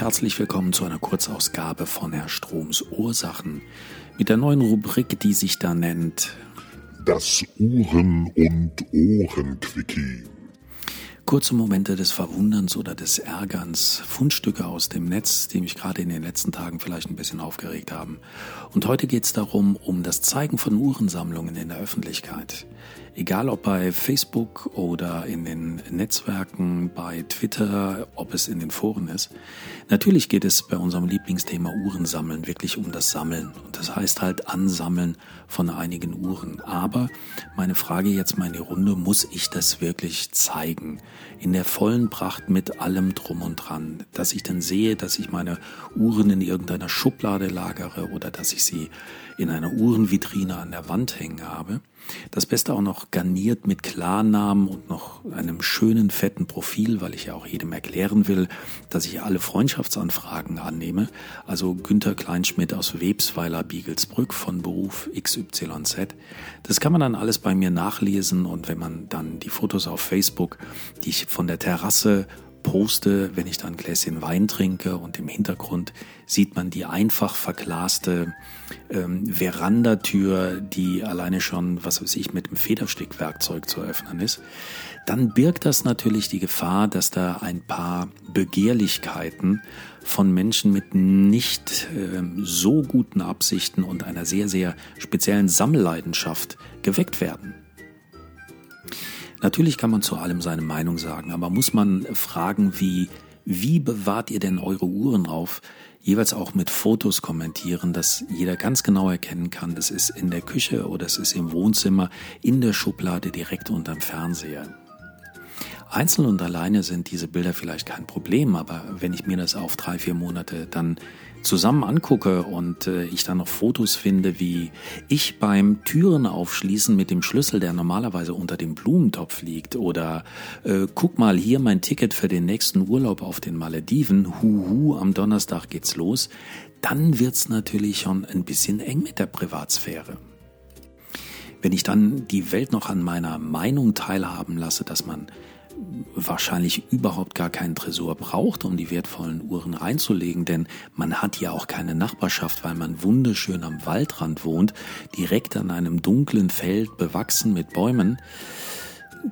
herzlich willkommen zu einer Kurzausgabe von Herr Stroms Ursachen mit der neuen Rubrik, die sich da nennt Das Uhren- und Ohrenquickie. Kurze Momente des Verwunderns oder des Ärgerns, Fundstücke aus dem Netz, die mich gerade in den letzten Tagen vielleicht ein bisschen aufgeregt haben. Und heute geht es darum, um das Zeigen von Uhrensammlungen in der Öffentlichkeit. Egal ob bei Facebook oder in den Netzwerken, bei Twitter, ob es in den Foren ist. Natürlich geht es bei unserem Lieblingsthema Uhrensammeln wirklich um das Sammeln. Und das heißt halt Ansammeln von einigen Uhren. Aber meine Frage jetzt mal in die Runde, muss ich das wirklich zeigen? In der vollen Pracht mit allem drum und dran. Dass ich dann sehe, dass ich meine Uhren in irgendeiner Schublade lagere oder dass ich sie in einer Uhrenvitrine an der Wand hängen habe. Das Beste auch noch garniert mit Klarnamen und noch einem schönen fetten Profil, weil ich ja auch jedem erklären will, dass ich alle Freundschaftsanfragen annehme. Also Günther Kleinschmidt aus Websweiler Biegelsbrück von Beruf XYZ. Das kann man dann alles bei mir nachlesen und wenn man dann die Fotos auf Facebook, die ich von der Terrasse poste, wenn ich dann ein Gläschen Wein trinke und im Hintergrund sieht man die einfach verglaste ähm, Verandatür, die alleine schon, was weiß ich, mit dem Federstickwerkzeug zu öffnen ist, dann birgt das natürlich die Gefahr, dass da ein paar Begehrlichkeiten von Menschen mit nicht ähm, so guten Absichten und einer sehr, sehr speziellen Sammelleidenschaft geweckt werden. Natürlich kann man zu allem seine Meinung sagen, aber muss man fragen, wie, wie bewahrt ihr denn eure Uhren auf? Jeweils auch mit Fotos kommentieren, dass jeder ganz genau erkennen kann, das ist in der Küche oder es ist im Wohnzimmer, in der Schublade direkt unterm Fernseher. Einzeln und alleine sind diese Bilder vielleicht kein Problem, aber wenn ich mir das auf drei, vier Monate dann zusammen angucke und äh, ich dann noch Fotos finde, wie ich beim Türen aufschließen mit dem Schlüssel, der normalerweise unter dem Blumentopf liegt, oder äh, guck mal hier mein Ticket für den nächsten Urlaub auf den Malediven, huhu, am Donnerstag geht's los, dann wird's natürlich schon ein bisschen eng mit der Privatsphäre. Wenn ich dann die Welt noch an meiner Meinung teilhaben lasse, dass man wahrscheinlich überhaupt gar keinen Tresor braucht, um die wertvollen Uhren reinzulegen, denn man hat ja auch keine Nachbarschaft, weil man wunderschön am Waldrand wohnt, direkt an einem dunklen Feld bewachsen mit Bäumen.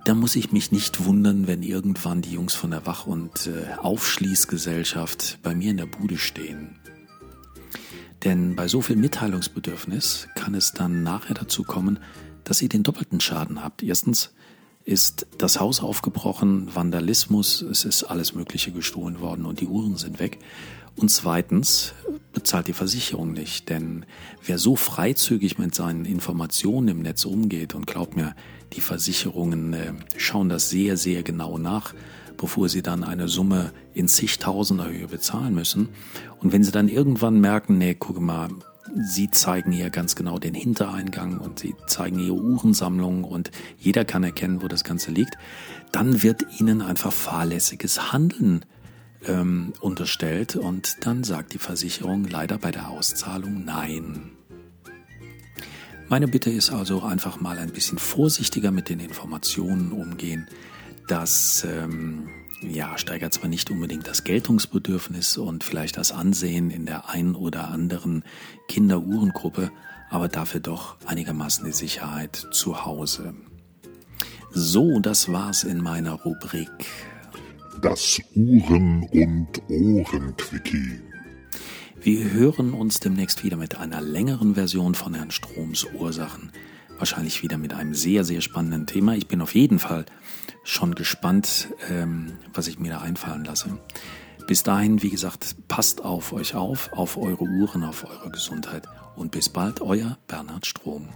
Da muss ich mich nicht wundern, wenn irgendwann die Jungs von der Wach- und äh, Aufschließgesellschaft bei mir in der Bude stehen. Denn bei so viel Mitteilungsbedürfnis kann es dann nachher dazu kommen, dass ihr den doppelten Schaden habt. Erstens, ist das Haus aufgebrochen, Vandalismus, es ist alles Mögliche gestohlen worden und die Uhren sind weg. Und zweitens bezahlt die Versicherung nicht, denn wer so freizügig mit seinen Informationen im Netz umgeht und glaubt mir, die Versicherungen äh, schauen das sehr, sehr genau nach, bevor sie dann eine Summe in zigtausender Höhe bezahlen müssen. Und wenn sie dann irgendwann merken, nee, guck mal, Sie zeigen hier ganz genau den Hintereingang und Sie zeigen Ihre Uhrensammlung und jeder kann erkennen, wo das Ganze liegt. Dann wird Ihnen einfach fahrlässiges Handeln ähm, unterstellt und dann sagt die Versicherung leider bei der Auszahlung Nein. Meine Bitte ist also einfach mal ein bisschen vorsichtiger mit den Informationen umgehen, dass ähm, ja, steigert zwar nicht unbedingt das Geltungsbedürfnis und vielleicht das Ansehen in der ein oder anderen Kinderuhrengruppe, aber dafür doch einigermaßen die Sicherheit zu Hause. So, das war's in meiner Rubrik. Das Uhren- und Ohrenquickie. Wir hören uns demnächst wieder mit einer längeren Version von Herrn Stroms Ursachen wahrscheinlich wieder mit einem sehr, sehr spannenden Thema. Ich bin auf jeden Fall schon gespannt, ähm, was ich mir da einfallen lasse. Bis dahin, wie gesagt, passt auf euch auf, auf eure Uhren, auf eure Gesundheit und bis bald, euer Bernhard Strom.